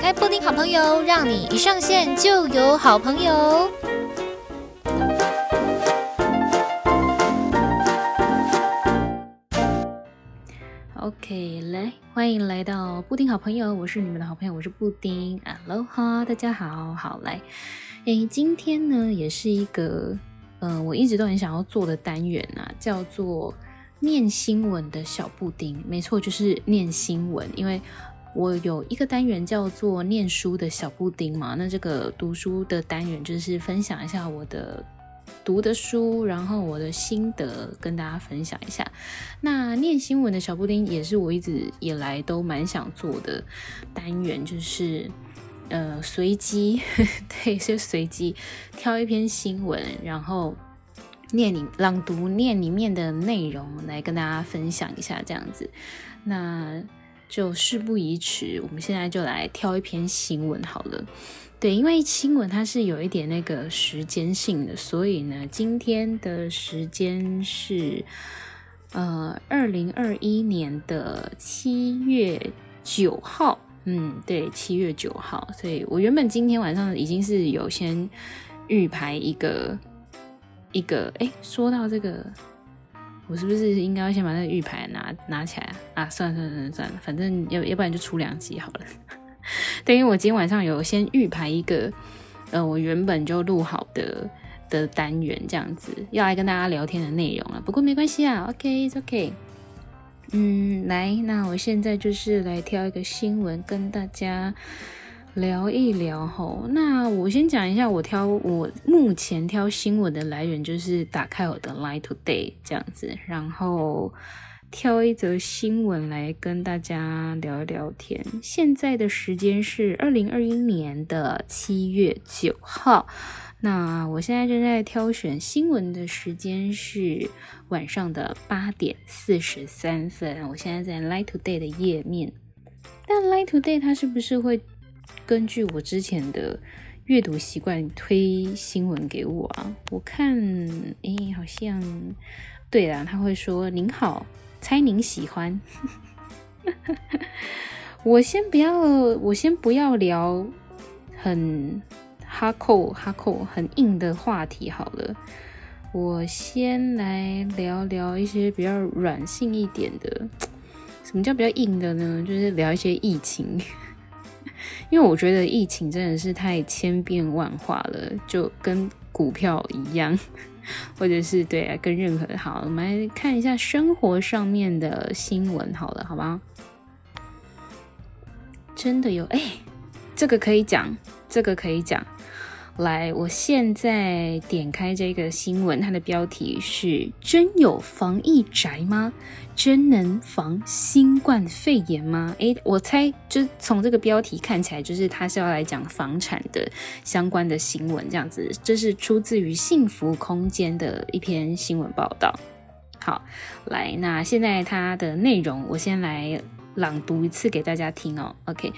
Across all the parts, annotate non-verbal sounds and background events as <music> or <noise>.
开布丁好朋友，让你一上线就有好朋友。OK，来，欢迎来到布丁好朋友，我是你们的好朋友，我是布丁。Aloha，大家好，好来。诶，今天呢，也是一个，嗯、我一直都很想要做的单元啊，叫做念新闻的小布丁。没错，就是念新闻，因为我有一个单元叫做念书的小布丁嘛。那这个读书的单元就是分享一下我的读的书，然后我的心得跟大家分享一下。那念新闻的小布丁也是我一直以来都蛮想做的单元，就是。呃，随机，<laughs> 对，就随机挑一篇新闻，然后念你朗读念里面的内容来跟大家分享一下，这样子。那就事不宜迟，我们现在就来挑一篇新闻好了。对，因为新闻它是有一点那个时间性的，所以呢，今天的时间是呃二零二一年的七月九号。嗯，对，七月九号，所以我原本今天晚上已经是有先预排一个一个，哎，说到这个，我是不是应该要先把那个预排拿拿起来啊？啊，算了算了算了算了，反正要要不然就出两集好了。<laughs> 等于我今天晚上有先预排一个，呃，我原本就录好的的单元，这样子要来跟大家聊天的内容了。不过没关系啊，OK，it's OK。嗯，来，那我现在就是来挑一个新闻跟大家聊一聊吼。那我先讲一下，我挑我目前挑新闻的来源就是打开我的 Line Today 这样子，然后挑一则新闻来跟大家聊一聊天。现在的时间是二零二一年的七月九号。那我现在正在挑选新闻的时间是晚上的八点四十三分。我现在在 Line Today 的页面，但 Light Today 它是不是会根据我之前的阅读习惯推新闻给我啊？我看，诶，好像对啦，他会说：“您好，猜您喜欢。<laughs> ”我先不要，我先不要聊很。哈扣哈扣很硬的话题好了，我先来聊聊一些比较软性一点的。什么叫比较硬的呢？就是聊一些疫情，因为我觉得疫情真的是太千变万化了，就跟股票一样，或者是对啊，跟任何好，我们来看一下生活上面的新闻好了，好吗？真的有哎，这个可以讲，这个可以讲。来，我现在点开这个新闻，它的标题是“真有防疫宅吗？真能防新冠肺炎吗？”诶，我猜就从这个标题看起来，就是他是要来讲房产的相关的新闻，这样子。这是出自于幸福空间的一篇新闻报道。好，来，那现在它的内容，我先来朗读一次给大家听哦。OK，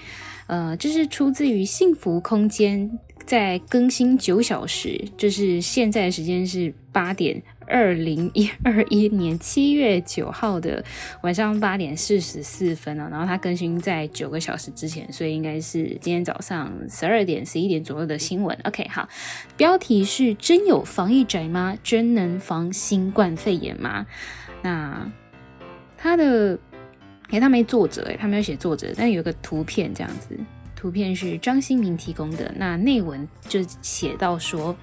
呃，这是出自于幸福空间。在更新九小时，就是现在的时间是八点二零一二一年七月九号的晚上八点四十四分了。然后它更新在九个小时之前，所以应该是今天早上十二点十一点左右的新闻。OK，好，标题是“真有防疫宅吗？真能防新冠肺炎吗？”那他的诶，他没作者诶，他没有写作者，但有个图片这样子。图片是张新明提供的，那内文就写到说，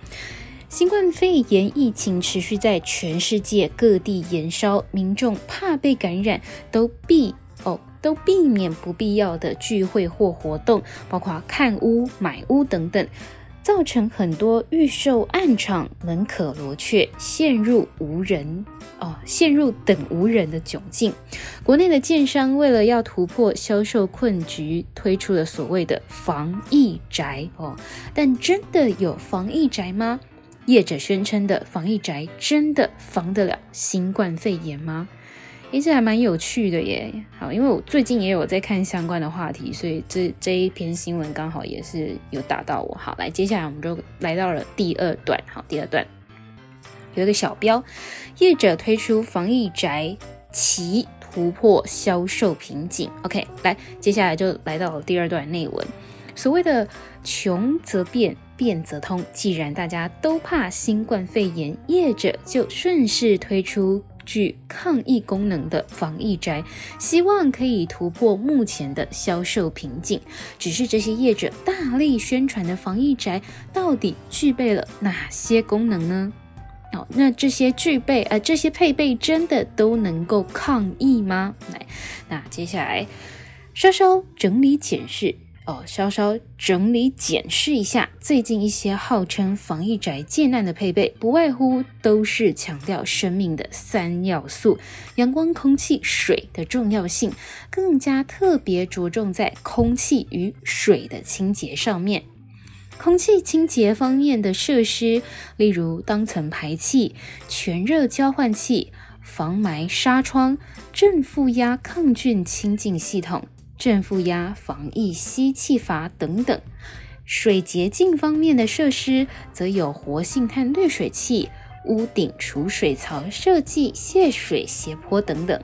新冠肺炎疫情持续在全世界各地延烧，民众怕被感染，都避哦都避免不必要的聚会或活动，包括看屋、买屋等等。造成很多预售案场门可罗雀，陷入无人哦，陷入等无人的窘境。国内的建商为了要突破销售困局，推出了所谓的防疫宅哦。但真的有防疫宅吗？业者宣称的防疫宅真的防得了新冠肺炎吗？其实还蛮有趣的耶。好，因为我最近也有在看相关的话题，所以这这一篇新闻刚好也是有打到我。好，来，接下来我们就来到了第二段。好，第二段有一个小标，业者推出防疫宅，其突破销售瓶颈。OK，来，接下来就来到了第二段内文。所谓的穷则变，变则通。既然大家都怕新冠肺炎，业者就顺势推出具抗疫功能的防疫宅，希望可以突破目前的销售瓶颈。只是这些业者大力宣传的防疫宅，到底具备了哪些功能呢？哦，那这些具备呃，这些配备真的都能够抗疫吗？来，那接下来稍稍整理检视哦，稍稍整理检视一下最近一些号称防疫宅建案的配备，不外乎都是强调生命的三要素：阳光、空气、水的重要性，更加特别着重在空气与水的清洁上面。空气清洁方面的设施，例如当层排气、全热交换器、防霾纱窗、正负压抗菌清净系统、正负压防溢吸气阀等等。水洁净方面的设施，则有活性炭滤水器、屋顶储水槽设计、泄水斜坡等等。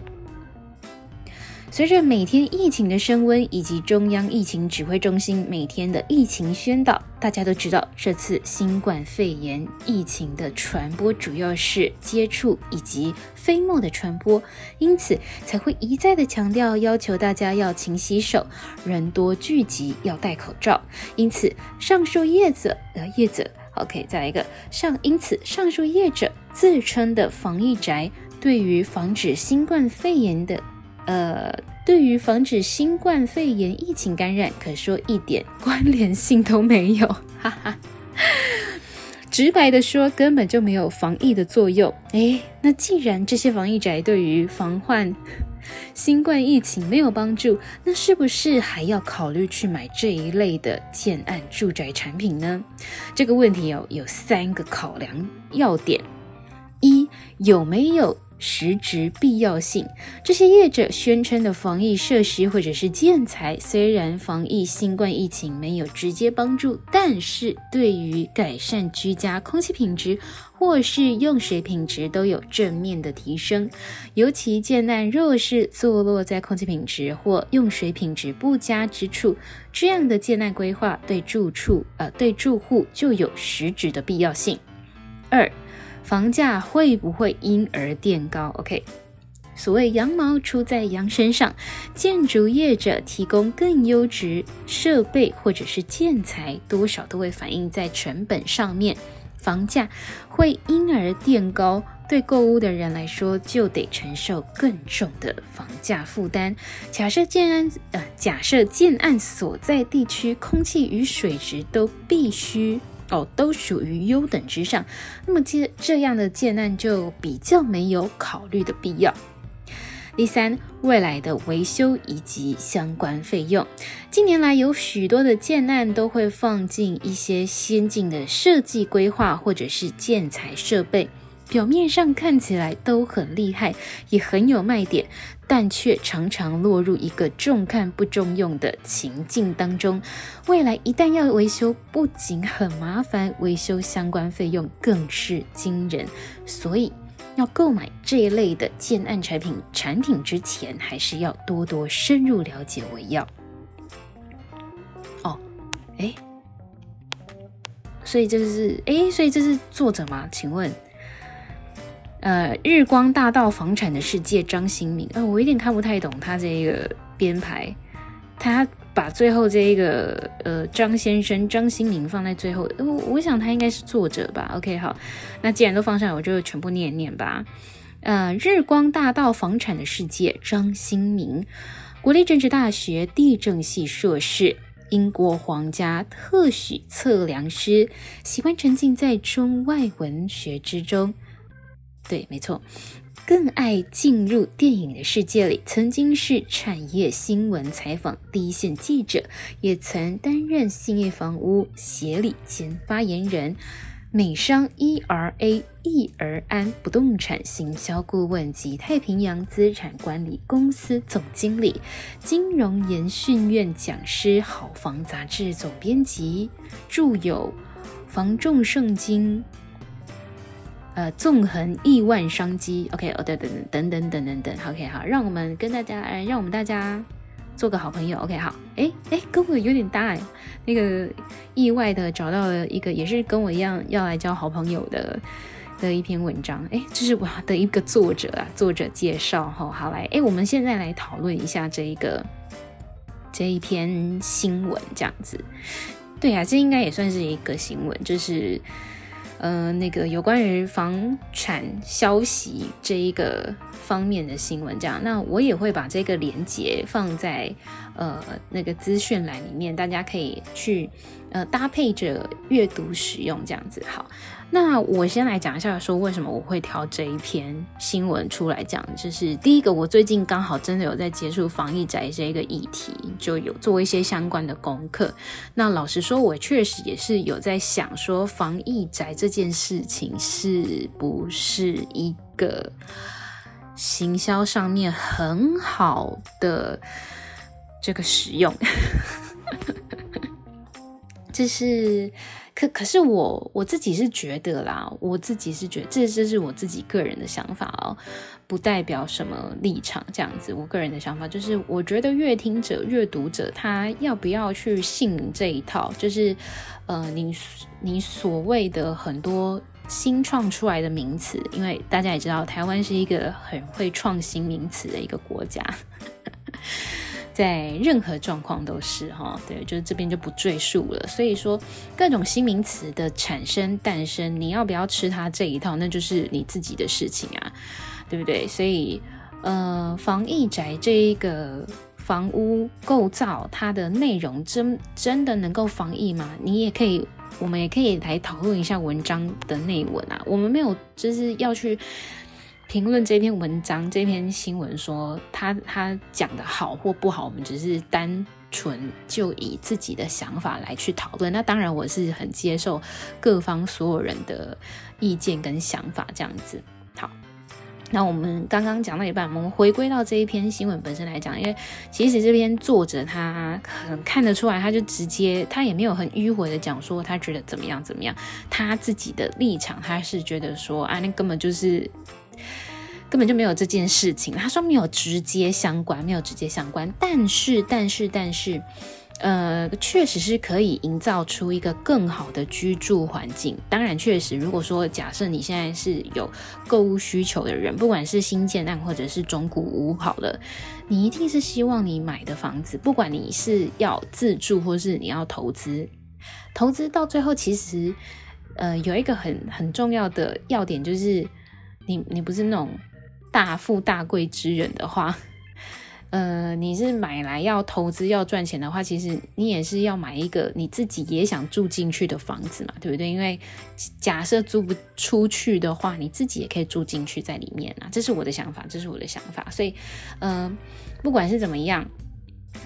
随着每天疫情的升温，以及中央疫情指挥中心每天的疫情宣导，大家都知道，这次新冠肺炎疫情的传播主要是接触以及飞沫的传播，因此才会一再的强调，要求大家要勤洗手，人多聚集要戴口罩。因此，上述业者呃业者，OK，再来一个上，因此上述业者自称的防疫宅，对于防止新冠肺炎的。呃，对于防止新冠肺炎疫情感染，可说一点关联性都没有，哈哈。直白的说，根本就没有防疫的作用。诶，那既然这些防疫宅对于防患新冠疫情没有帮助，那是不是还要考虑去买这一类的建案住宅产品呢？这个问题哦有三个考量要点：一，有没有？实质必要性，这些业者宣称的防疫设施或者是建材，虽然防疫新冠疫情没有直接帮助，但是对于改善居家空气品质或是用水品质都有正面的提升。尤其建案若是坐落在空气品质或用水品质不佳之处，这样的建案规划对住处呃对住户就有实质的必要性。二。房价会不会因而垫高？OK，所谓羊毛出在羊身上，建筑业者提供更优质设备或者是建材，多少都会反映在成本上面，房价会因而垫高，对购屋的人来说就得承受更重的房价负担。假设建安呃，假设建案所在地区空气与水质都必须。哦，都属于优等之上，那么这这样的建案就比较没有考虑的必要。第三，未来的维修以及相关费用，近年来有许多的建案都会放进一些先进的设计规划或者是建材设备。表面上看起来都很厉害，也很有卖点，但却常常落入一个重看不重用的情境当中。未来一旦要维修，不仅很麻烦，维修相关费用更是惊人。所以，要购买这一类的建案产品产品之前，还是要多多深入了解为要。哦，哎，所以这是哎，所以这是作者吗？请问？呃，日光大道房产的世界，张新明。呃，我有点看不太懂他这一个编排，他把最后这一个呃张先生张新明放在最后，呃，我想他应该是作者吧。OK，好，那既然都放上来，我就全部念一念吧。呃，日光大道房产的世界，张新明，国立政治大学地政系硕士，英国皇家特许测量师，喜欢沉浸在中外文学之中。对，没错，更爱进入电影的世界里。曾经是产业新闻采访第一线记者，也曾担任兴业房屋协理兼发言人，美商 ERA 易而安不动产行销顾问及太平洋资产管理公司总经理，金融研训院讲师，好房杂志总编辑，著有《房仲圣经》。呃，纵横亿万商机，OK，哦，对，等等等等等等，OK，好，让我们跟大家，让我们大家做个好朋友。OK，好，哎哎，跟我有点搭哎，那个意外的找到了一个也是跟我一样要来交好朋友的的一篇文章。哎，这是我的一个作者啊，作者介绍哈。好来，哎，我们现在来讨论一下这一个这一篇新闻，这样子。对呀、啊，这应该也算是一个新闻，就是。呃，那个有关于房产消息这一个方面的新闻，这样，那我也会把这个连接放在呃那个资讯栏里面，大家可以去呃搭配着阅读使用，这样子好。那我先来讲一下，说为什么我会挑这一篇新闻出来讲。就是第一个，我最近刚好真的有在接触防疫宅这一个议题，就有做一些相关的功课。那老实说，我确实也是有在想说，防疫宅这件事情是不是一个行销上面很好的这个使用？<laughs> 这是。可可是我我自己是觉得啦，我自己是觉得这这是我自己个人的想法哦，不代表什么立场这样子。我个人的想法就是，我觉得阅听者、阅读者他要不要去信这一套，就是呃，你你所谓的很多新创出来的名词，因为大家也知道，台湾是一个很会创新名词的一个国家。在任何状况都是哈，对，就是这边就不赘述了。所以说，各种新名词的产生、诞生，你要不要吃它这一套，那就是你自己的事情啊，对不对？所以，呃，防疫宅这一个房屋构造，它的内容真真的能够防疫吗？你也可以，我们也可以来讨论一下文章的内文啊。我们没有就是要去。评论这篇文章、这篇新闻，说他他讲的好或不好，我们只是单纯就以自己的想法来去讨论。那当然，我是很接受各方所有人的意见跟想法，这样子。好，那我们刚刚讲到一半，我们回归到这一篇新闻本身来讲，因为其实这篇作者他很看得出来，他就直接他也没有很迂回的讲说他觉得怎么样怎么样，他自己的立场他是觉得说啊，那根本就是。根本就没有这件事情，他说没有直接相关，没有直接相关，但是，但是，但是，呃，确实是可以营造出一个更好的居住环境。当然，确实，如果说假设你现在是有购物需求的人，不管是新建案或者是中古屋，好了，你一定是希望你买的房子，不管你是要自住或是你要投资，投资到最后，其实，呃，有一个很很重要的要点，就是你你不是那种。大富大贵之人的话，呃，你是买来要投资要赚钱的话，其实你也是要买一个你自己也想住进去的房子嘛，对不对？因为假设租不出去的话，你自己也可以住进去在里面啊。这是我的想法，这是我的想法。所以，呃，不管是怎么样，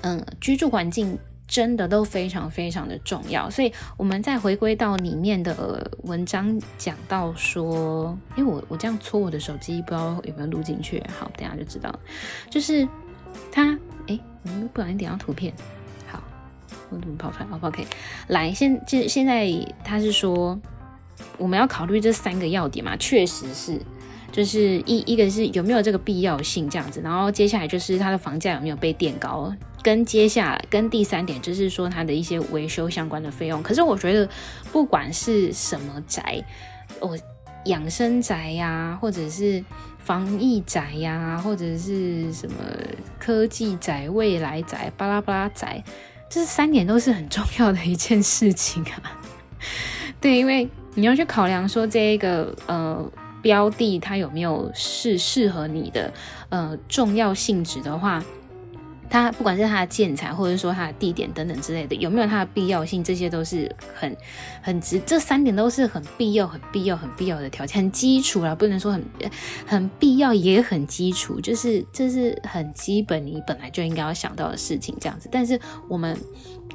嗯、居住环境。真的都非常非常的重要，所以我们再回归到里面的文章，讲到说，因为我我这样搓我的手机，不知道有没有录进去。好，等下就知道了。就是他，哎，我们不小心点到图片，好，我怎么跑出来？OK，来，现现现在他是说，我们要考虑这三个要点嘛，确实是。就是一一个是有没有这个必要性这样子，然后接下来就是它的房价有没有被垫高，跟接下来跟第三点就是说它的一些维修相关的费用。可是我觉得不管是什么宅，我养生宅呀、或者是防疫宅呀、或者是什么科技宅、未来宅、巴拉巴拉宅，这三点都是很重要的一件事情啊。<laughs> 对，因为你要去考量说这一个呃。标的它有没有是适合你的呃重要性质的话，它不管是它的建材或者是说它的地点等等之类的，有没有它的必要性，这些都是很很值，这三点都是很必要、很必要、很必要的条件，很基础啦，不能说很很必要，也很基础，就是这是很基本，你本来就应该要想到的事情，这样子。但是我们。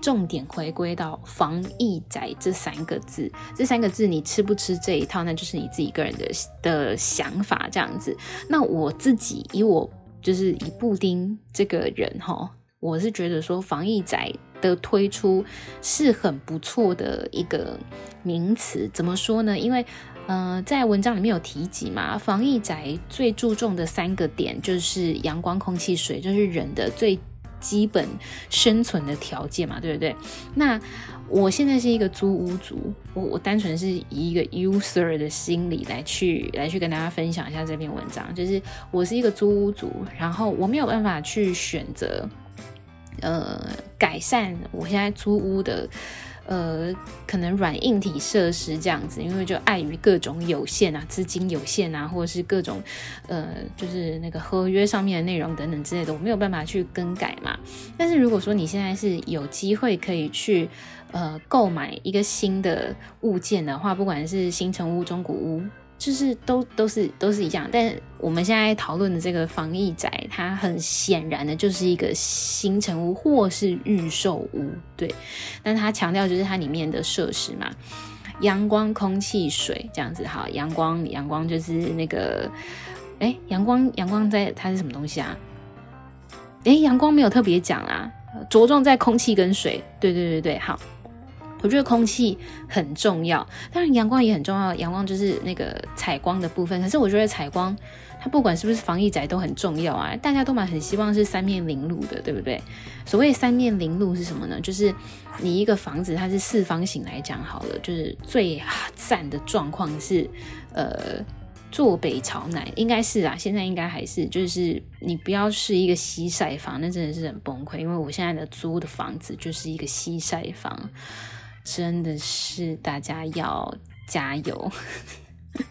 重点回归到防疫宅这三个字，这三个字你吃不吃这一套，那就是你自己个人的的想法这样子。那我自己以我就是以布丁这个人哈，我是觉得说防疫宅的推出是很不错的一个名词。怎么说呢？因为呃，在文章里面有提及嘛，防疫宅最注重的三个点就是阳光、空气、水，就是人的最。基本生存的条件嘛，对不对？那我现在是一个租屋族，我我单纯是以一个 user 的心理来去来去跟大家分享一下这篇文章，就是我是一个租屋族，然后我没有办法去选择，呃，改善我现在租屋的。呃，可能软硬体设施这样子，因为就碍于各种有限啊，资金有限啊，或者是各种呃，就是那个合约上面的内容等等之类的，我没有办法去更改嘛。但是如果说你现在是有机会可以去呃购买一个新的物件的话，不管是新城屋、中古屋。就是都都是都是一样，但我们现在讨论的这个防疫宅，它很显然的就是一个新城屋或是预售屋，对。但它强调就是它里面的设施嘛，阳光、空气、水这样子。好，阳光阳光就是那个，哎，阳光阳光在它是什么东西啊？哎，阳光没有特别讲啊，着重在空气跟水。对对对对，好。我觉得空气很重要，当然阳光也很重要。阳光就是那个采光的部分，可是我觉得采光它不管是不是防疫宅都很重要啊。大家都蛮很希望是三面临路的，对不对？所谓三面临路是什么呢？就是你一个房子它是四方形来讲好了，就是最赞的状况是呃坐北朝南，应该是啊，现在应该还是就是你不要是一个西晒房，那真的是很崩溃。因为我现在的租的房子就是一个西晒房。真的是大家要加油，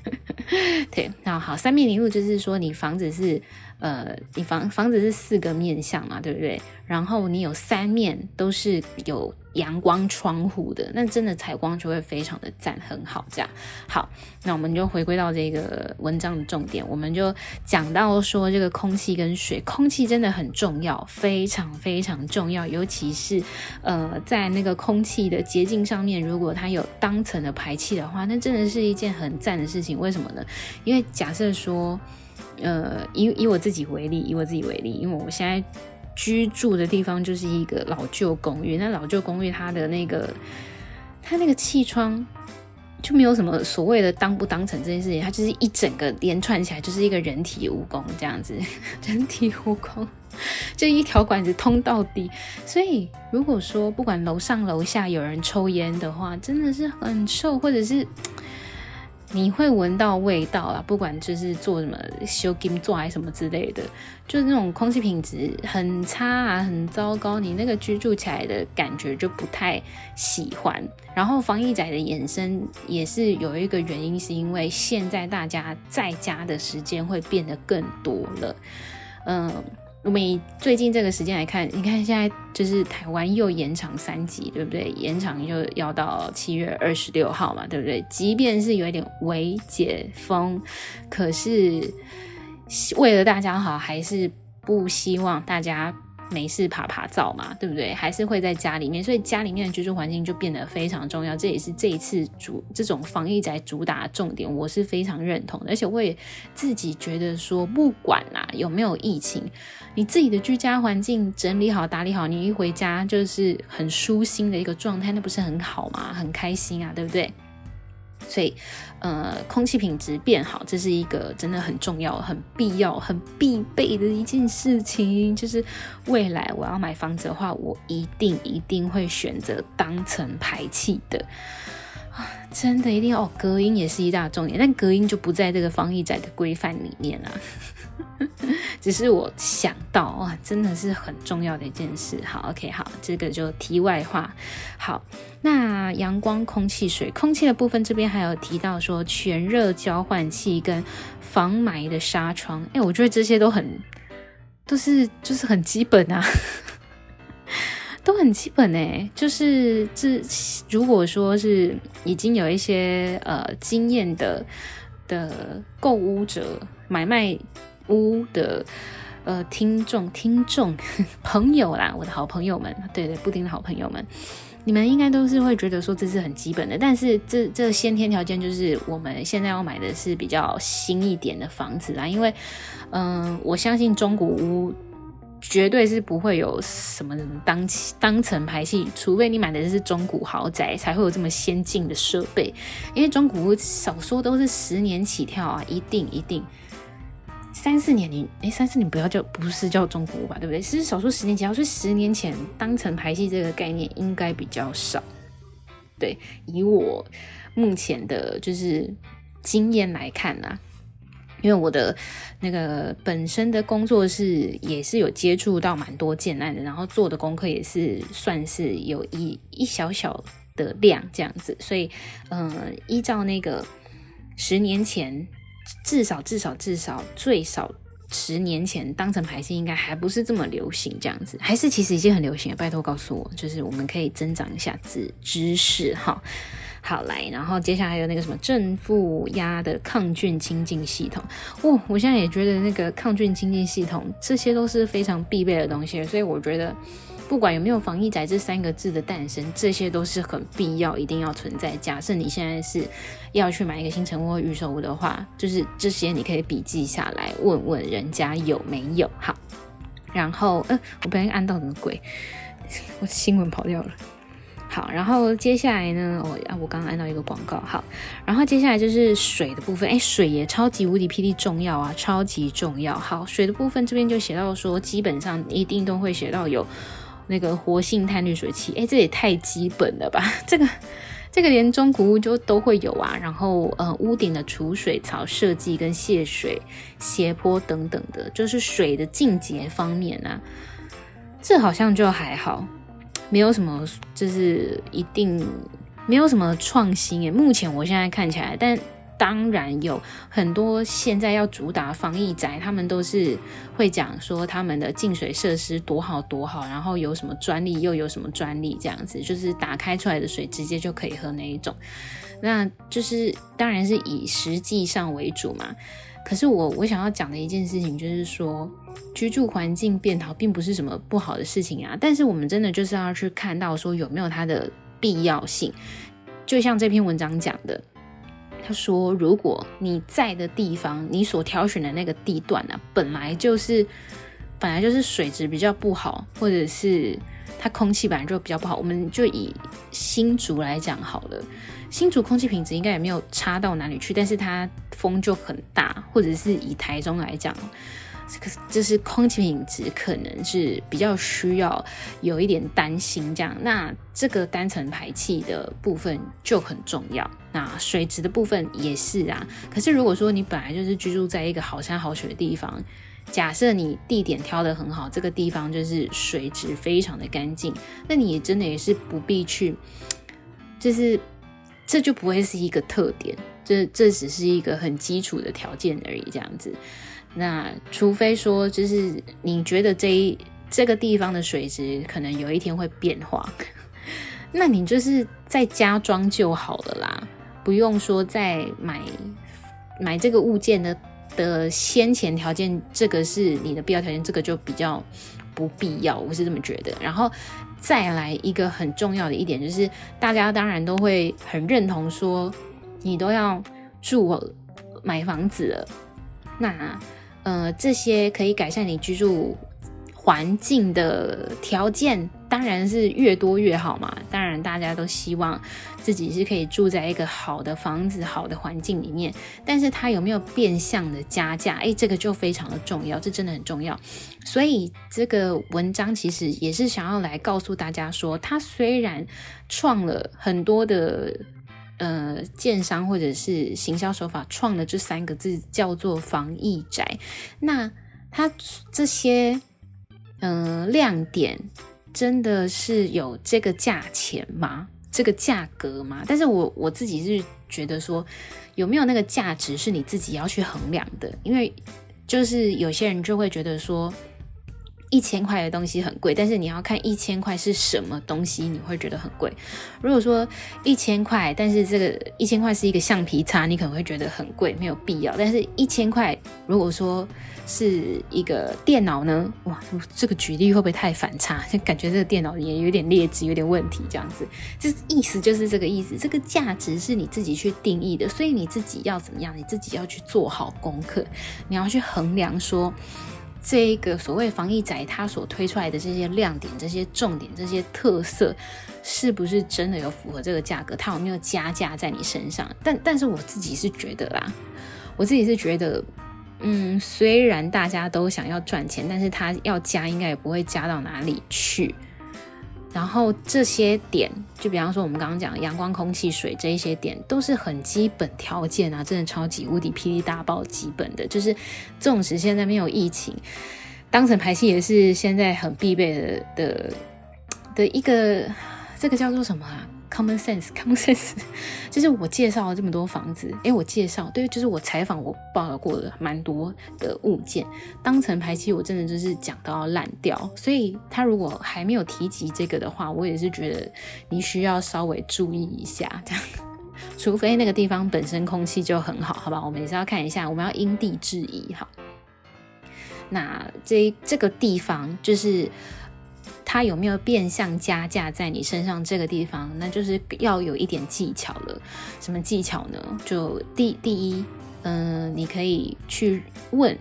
<laughs> 对，那好，三面临路就是说你房子是。呃，你房房子是四个面向嘛，对不对？然后你有三面都是有阳光窗户的，那真的采光就会非常的赞，很好。这样好，那我们就回归到这个文章的重点，我们就讲到说这个空气跟水，空气真的很重要，非常非常重要，尤其是呃在那个空气的洁净上面，如果它有当层的排气的话，那真的是一件很赞的事情。为什么呢？因为假设说。呃，以以我自己为例，以我自己为例，因为我现在居住的地方就是一个老旧公寓。那老旧公寓它的那个，它那个气窗就没有什么所谓的当不当成这件事情，它就是一整个连串起来就是一个人体蜈蚣这样子，<laughs> 人体蜈蚣就一条管子通到底。所以如果说不管楼上楼下有人抽烟的话，真的是很臭，或者是。你会闻到味道啦，不管就是做什么修金做还是什么之类的，就是那种空气品质很差啊，很糟糕，你那个居住起来的感觉就不太喜欢。然后防疫宅的衍生也是有一个原因，是因为现在大家在家的时间会变得更多了，嗯。我们以最近这个时间来看，你看现在就是台湾又延长三级，对不对？延长就要到七月二十六号嘛，对不对？即便是有一点微解封，可是为了大家好，还是不希望大家。没事趴趴走嘛，对不对？还是会在家里面，所以家里面的居住环境就变得非常重要。这也是这一次主这种防疫宅主打的重点，我是非常认同的。而且我也自己觉得说，不管啦有没有疫情，你自己的居家环境整理好、打理好，你一回家就是很舒心的一个状态，那不是很好吗？很开心啊，对不对？所以，呃，空气品质变好，这是一个真的很重要、很必要、很必备的一件事情。就是未来我要买房子的话，我一定一定会选择当层排气的。真的一定要哦，隔音也是一大重点，但隔音就不在这个防疫宅的规范里面啊。<laughs> 只是我想到哇，真的是很重要的一件事。好，OK，好，这个就题外话。好，那阳光、空气、水，空气的部分这边还有提到说全热交换器跟防霾的纱窗。哎、我觉得这些都很都是就是很基本啊。都很基本诶，就是这如果说是已经有一些呃经验的的购屋者、买卖屋的呃听众、听众 <laughs> 朋友啦，我的好朋友们，对对，布丁的好朋友们，你们应该都是会觉得说这是很基本的，但是这这先天条件就是我们现在要买的是比较新一点的房子啦，因为嗯、我相信中古屋。绝对是不会有什么当当层排气，除非你买的是中古豪宅，才会有这么先进的设备。因为中古屋少说都是十年起跳啊，一定一定。三四年你哎，三四年不要叫不是叫中古屋吧，对不对？其实少说十年前，要是十年前当层排气这个概念应该比较少。对，以我目前的就是经验来看啊，因为我的那个本身的工作室也是有接触到蛮多建案的，然后做的功课也是算是有一一小小的量这样子，所以嗯、依照那个十年前。至少至少至少最少十年前，当成排气应该还不是这么流行，这样子还是其实已经很流行了。拜托告诉我，就是我们可以增长一下知知识哈。好来，然后接下来还有那个什么正负压的抗菌清净系统，哦，我现在也觉得那个抗菌清净系统这些都是非常必备的东西，所以我觉得。不管有没有防疫宅这三个字的诞生，这些都是很必要、一定要存在。假设你现在是要去买一个新成屋或预售屋的话，就是这些你可以笔记下来，问问人家有没有。好，然后，呃，我不小心按到什么鬼，我新闻跑掉了。好，然后接下来呢，哦啊，我刚刚按到一个广告。好，然后接下来就是水的部分。哎，水也超级无敌霹雳重要啊，超级重要。好，水的部分这边就写到说，基本上一定都会写到有。那个活性炭滤水器，哎，这也太基本了吧？这个，这个连中古屋就都会有啊。然后，呃，屋顶的储水槽设计跟泄水斜坡等等的，就是水的进洁方面啊，这好像就还好，没有什么，就是一定没有什么创新诶。目前我现在看起来，但。当然有很多现在要主打防疫宅，他们都是会讲说他们的净水设施多好多好，然后有什么专利又有什么专利，这样子就是打开出来的水直接就可以喝那一种。那就是当然是以实际上为主嘛。可是我我想要讲的一件事情就是说，居住环境变好并不是什么不好的事情啊，但是我们真的就是要去看到说有没有它的必要性。就像这篇文章讲的。他说：“如果你在的地方，你所挑选的那个地段呢、啊，本来就是本来就是水质比较不好，或者是它空气本来就比较不好，我们就以新竹来讲好了。新竹空气品质应该也没有差到哪里去，但是它风就很大，或者是以台中来讲。”这个就是空气品质可能是比较需要有一点担心这样，那这个单层排气的部分就很重要。那水质的部分也是啊。可是如果说你本来就是居住在一个好山好水的地方，假设你地点挑得很好，这个地方就是水质非常的干净，那你真的也是不必去，就是这就不会是一个特点，这这只是一个很基础的条件而已，这样子。那除非说，就是你觉得这一这个地方的水质可能有一天会变化，<laughs> 那你就是再加装就好了啦，不用说再买买这个物件的的先前条件，这个是你的必要条件，这个就比较不必要，我是这么觉得。然后再来一个很重要的一点，就是大家当然都会很认同说，你都要住买房子了，那。呃，这些可以改善你居住环境的条件，当然是越多越好嘛。当然，大家都希望自己是可以住在一个好的房子、好的环境里面。但是，它有没有变相的加价？诶，这个就非常的重要，这真的很重要。所以，这个文章其实也是想要来告诉大家说，它虽然创了很多的。呃，建商或者是行销手法创了这三个字叫做防疫宅，那它这些呃亮点真的是有这个价钱吗？这个价格吗？但是我我自己是觉得说，有没有那个价值是你自己要去衡量的，因为就是有些人就会觉得说。一千块的东西很贵，但是你要看一千块是什么东西，你会觉得很贵。如果说一千块，但是这个一千块是一个橡皮擦，你可能会觉得很贵，没有必要。但是一千块，如果说是一个电脑呢？哇，这个举例会不会太反差？就感觉这个电脑也有点劣质，有点问题，这样子。这意思就是这个意思，这个价值是你自己去定义的，所以你自己要怎么样？你自己要去做好功课，你要去衡量说。这个所谓防疫宅，它所推出来的这些亮点、这些重点、这些特色，是不是真的有符合这个价格？它有没有加价在你身上？但但是我自己是觉得啦，我自己是觉得，嗯，虽然大家都想要赚钱，但是他要加应该也不会加到哪里去。然后这些点，就比方说我们刚刚讲阳光、空气、水这一些点，都是很基本条件啊，真的超级无敌霹雳大爆基本的。就是纵使现在没有疫情，当成排气也是现在很必备的的的一个，这个叫做什么啊？Common sense，common sense，<laughs> 就是我介绍了这么多房子，诶，我介绍对，就是我采访我报道过的蛮多的物件，当成排气，我真的就是讲到要烂掉。所以他如果还没有提及这个的话，我也是觉得你需要稍微注意一下，这样。除非那个地方本身空气就很好，好吧？我们也是要看一下，我们要因地制宜，好。那这这个地方就是。他有没有变相加价在你身上？这个地方，那就是要有一点技巧了。什么技巧呢？就第第一，嗯、你可以去问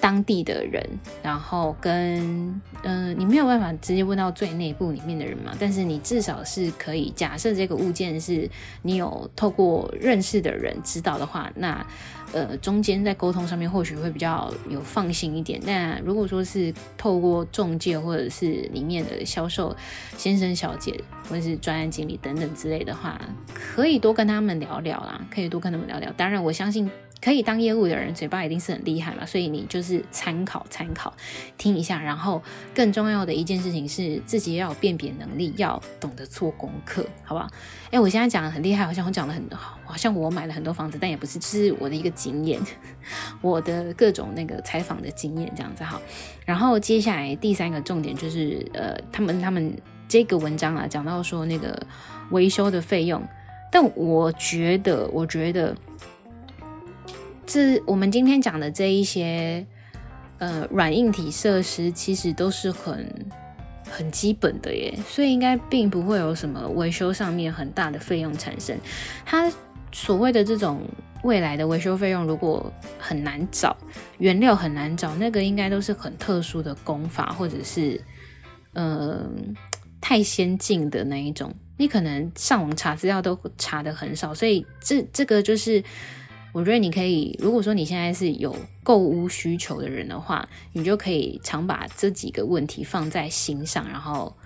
当地的人，然后跟，嗯、你没有办法直接问到最内部里面的人嘛，但是你至少是可以假设这个物件是你有透过认识的人知道的话，那。呃，中间在沟通上面或许会比较有放心一点。那如果说是透过中介或者是里面的销售先生、小姐，或者是专案经理等等之类的话，可以多跟他们聊聊啦，可以多跟他们聊聊。当然，我相信。可以当业务的人，嘴巴一定是很厉害嘛，所以你就是参考参考，听一下。然后更重要的一件事情是，自己要有辨别能力，要懂得做功课，好不好？哎，我现在讲的很厉害，好像我讲的很好，好像我买了很多房子，但也不是，这是我的一个经验，<laughs> 我的各种那个采访的经验这样子哈。然后接下来第三个重点就是，呃，他们他们这个文章啊，讲到说那个维修的费用，但我觉得，我觉得。是我们今天讲的这一些，呃，软硬体设施其实都是很很基本的耶，所以应该并不会有什么维修上面很大的费用产生。它所谓的这种未来的维修费用，如果很难找，原料很难找，那个应该都是很特殊的工法，或者是呃太先进的那一种，你可能上网查资料都查得很少，所以这这个就是。我觉得你可以，如果说你现在是有购物需求的人的话，你就可以常把这几个问题放在心上，然后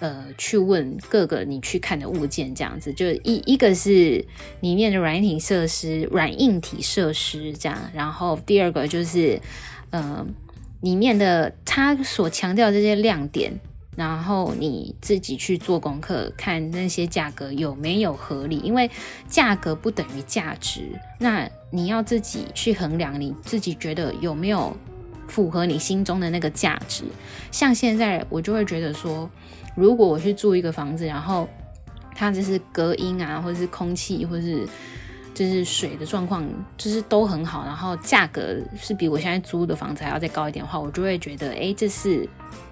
呃去问各个你去看的物件，这样子就一一个是里面的软体设施、软硬体设施这样，然后第二个就是呃里面的他所强调这些亮点。然后你自己去做功课，看那些价格有没有合理，因为价格不等于价值。那你要自己去衡量，你自己觉得有没有符合你心中的那个价值。像现在我就会觉得说，如果我去住一个房子，然后它就是隔音啊，或者是空气，或者是就是水的状况，就是都很好，然后价格是比我现在租的房子还要再高一点的话，我就会觉得，哎，这是。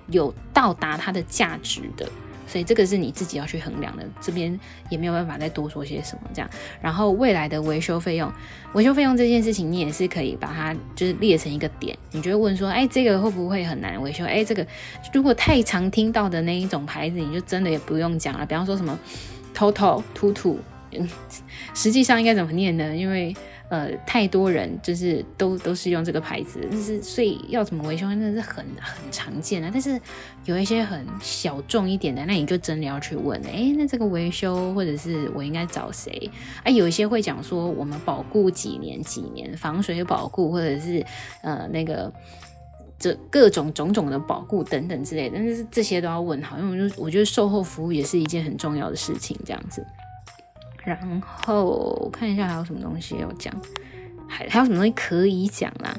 有到达它的价值的，所以这个是你自己要去衡量的。这边也没有办法再多说些什么这样。然后未来的维修费用，维修费用这件事情，你也是可以把它就是列成一个点。你就会问说，哎，这个会不会很难维修？哎，这个如果太常听到的那一种牌子，你就真的也不用讲了。比方说什么 Toto、TUTU，嗯，实际上应该怎么念呢？因为呃，太多人就是都都是用这个牌子，就是所以要怎么维修，那是很很常见的。但是有一些很小众一点的，那你就真的要去问，哎，那这个维修或者是我应该找谁？啊，有一些会讲说我们保固几年几年，防水保固或者是呃那个这各种种种的保固等等之类的，但是这些都要问好，因为我就我觉得售后服务也是一件很重要的事情，这样子。然后看一下还有什么东西要讲，还还有什么东西可以讲啦？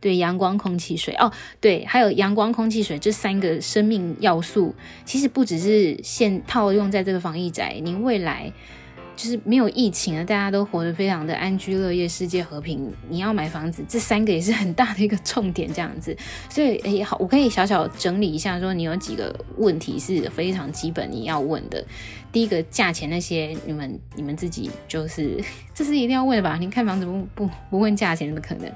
对，阳光、空气、水哦，对，还有阳光、空气、水这三个生命要素，其实不只是现套用在这个防疫宅，您未来。就是没有疫情了，大家都活得非常的安居乐业，世界和平。你要买房子，这三个也是很大的一个重点，这样子。所以，哎，好，我可以小小整理一下，说你有几个问题是非常基本你要问的。第一个，价钱那些，你们你们自己就是 <laughs> 这是一定要问的吧？你看房子不不不问价钱，怎么可能？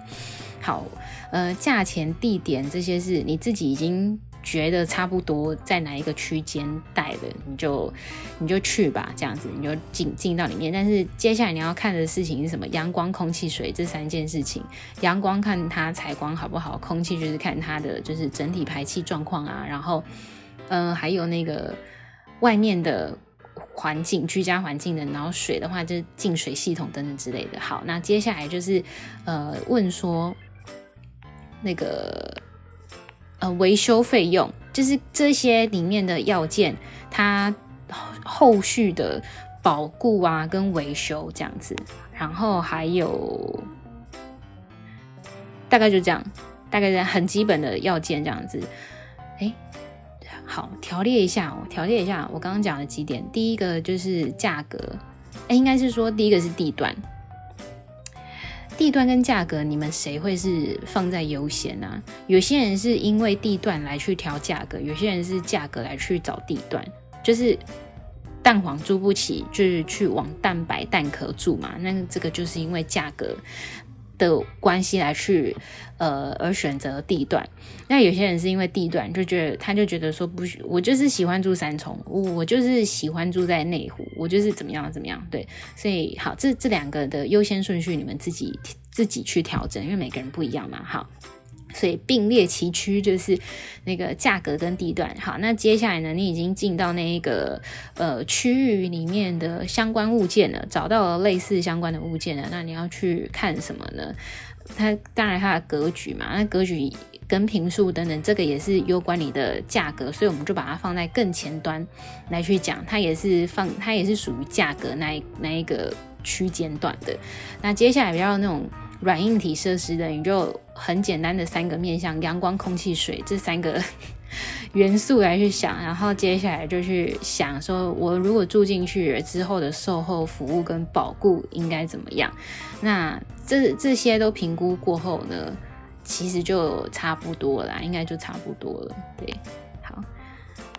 好，呃，价钱、地点这些是你自己已经觉得差不多在哪一个区间带的，你就你就去吧，这样子你就进进到里面。但是接下来你要看的事情是什么？阳光、空气、水这三件事情。阳光看它采光好不好，空气就是看它的就是整体排气状况啊，然后嗯、还有那个外面的环境、居家环境的，然后水的话就是净水系统等等之类的。好，那接下来就是呃问说那个。呃，维修费用就是这些里面的要件，它后续的保固啊，跟维修这样子，然后还有大概就这样，大概是很基本的要件这样子。哎，好，条列一下哦，条列一下我刚刚讲的几点。第一个就是价格，哎，应该是说第一个是地段。地段跟价格，你们谁会是放在优先呢、啊？有些人是因为地段来去调价格，有些人是价格来去找地段，就是蛋黄住不起，就是去往蛋白蛋壳住嘛。那这个就是因为价格的关系来去呃而选择地段，那有些人是因为地段就觉得他就觉得说不，我就是喜欢住三重，我就是喜欢住在内湖，我就是怎么样怎么样，对，所以好，这这两个的优先顺序你们自己自己去调整，因为每个人不一样嘛，好。所以并列齐驱就是那个价格跟地段。好，那接下来呢，你已经进到那一个呃区域里面的相关物件了，找到了类似相关的物件了。那你要去看什么呢？它当然它的格局嘛，那格局跟坪数等等，这个也是攸关你的价格，所以我们就把它放在更前端来去讲。它也是放，它也是属于价格那一那一个区间段的。那接下来比较那种。软硬体设施的，你就很简单的三个面向：阳光、空气、水这三个 <laughs> 元素来去想，然后接下来就去想说，我如果住进去之后的售后服务跟保固应该怎么样？那这这些都评估过后呢，其实就差不多了，应该就差不多了。对，好，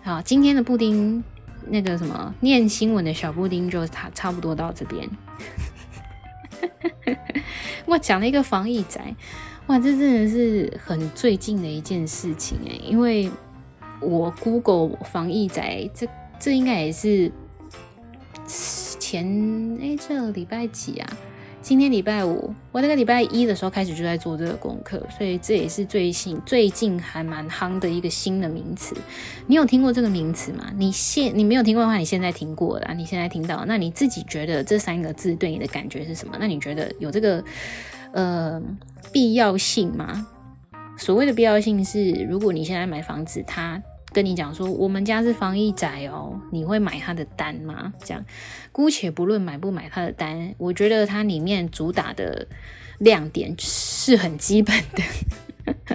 好，今天的布丁那个什么念新闻的小布丁就差差不多到这边。<laughs> 我讲了一个防疫宅，哇，这真的是很最近的一件事情哎，因为我 Google 防疫宅，这这应该也是前哎，这礼拜几啊？今天礼拜五，我那个礼拜一的时候开始就在做这个功课，所以这也是最新最近还蛮夯的一个新的名词。你有听过这个名词吗？你现你没有听过的话，你现在听过了，你现在听到，那你自己觉得这三个字对你的感觉是什么？那你觉得有这个呃必要性吗？所谓的必要性是，如果你现在买房子，它。跟你讲说，我们家是防疫宅哦，你会买他的单吗？这样，姑且不论买不买他的单，我觉得它里面主打的亮点是很基本的，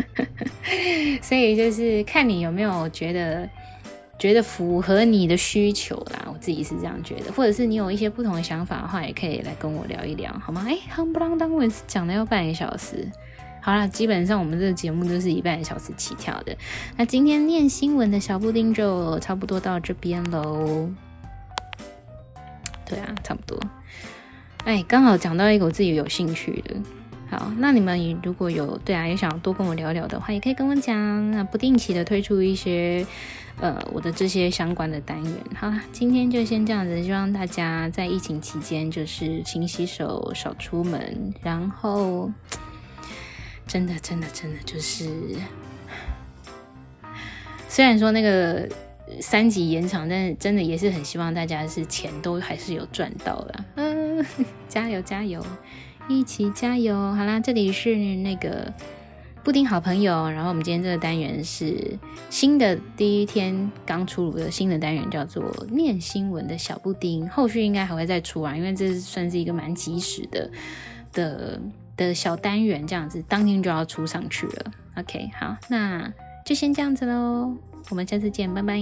<laughs> 所以就是看你有没有觉得觉得符合你的需求啦。我自己是这样觉得，或者是你有一些不同的想法的话，也可以来跟我聊一聊，好吗？哎，夯不啷当，我讲了要半个小时。好啦，基本上我们这个节目都是一半小时起跳的。那今天念新闻的小布丁就差不多到这边喽。对啊，差不多。哎，刚好讲到一个我自己有兴趣的。好，那你们如果有对啊，也想多跟我聊聊的话，也可以跟我讲。那不定期的推出一些呃我的这些相关的单元。好啦，今天就先这样子，希望大家在疫情期间就是勤洗手，少出门，然后。真的，真的，真的就是，虽然说那个三级延长，但是真的也是很希望大家是钱都还是有赚到的。嗯，<laughs> 加油，加油，一起加油！好啦，这里是那个布丁好朋友，然后我们今天这个单元是新的第一天刚出炉的新的单元，叫做念新闻的小布丁，后续应该还会再出啊，因为这算是一个蛮及时的的。的小单元这样子，当天就要出上去了。OK，好，那就先这样子喽，我们下次见，拜拜。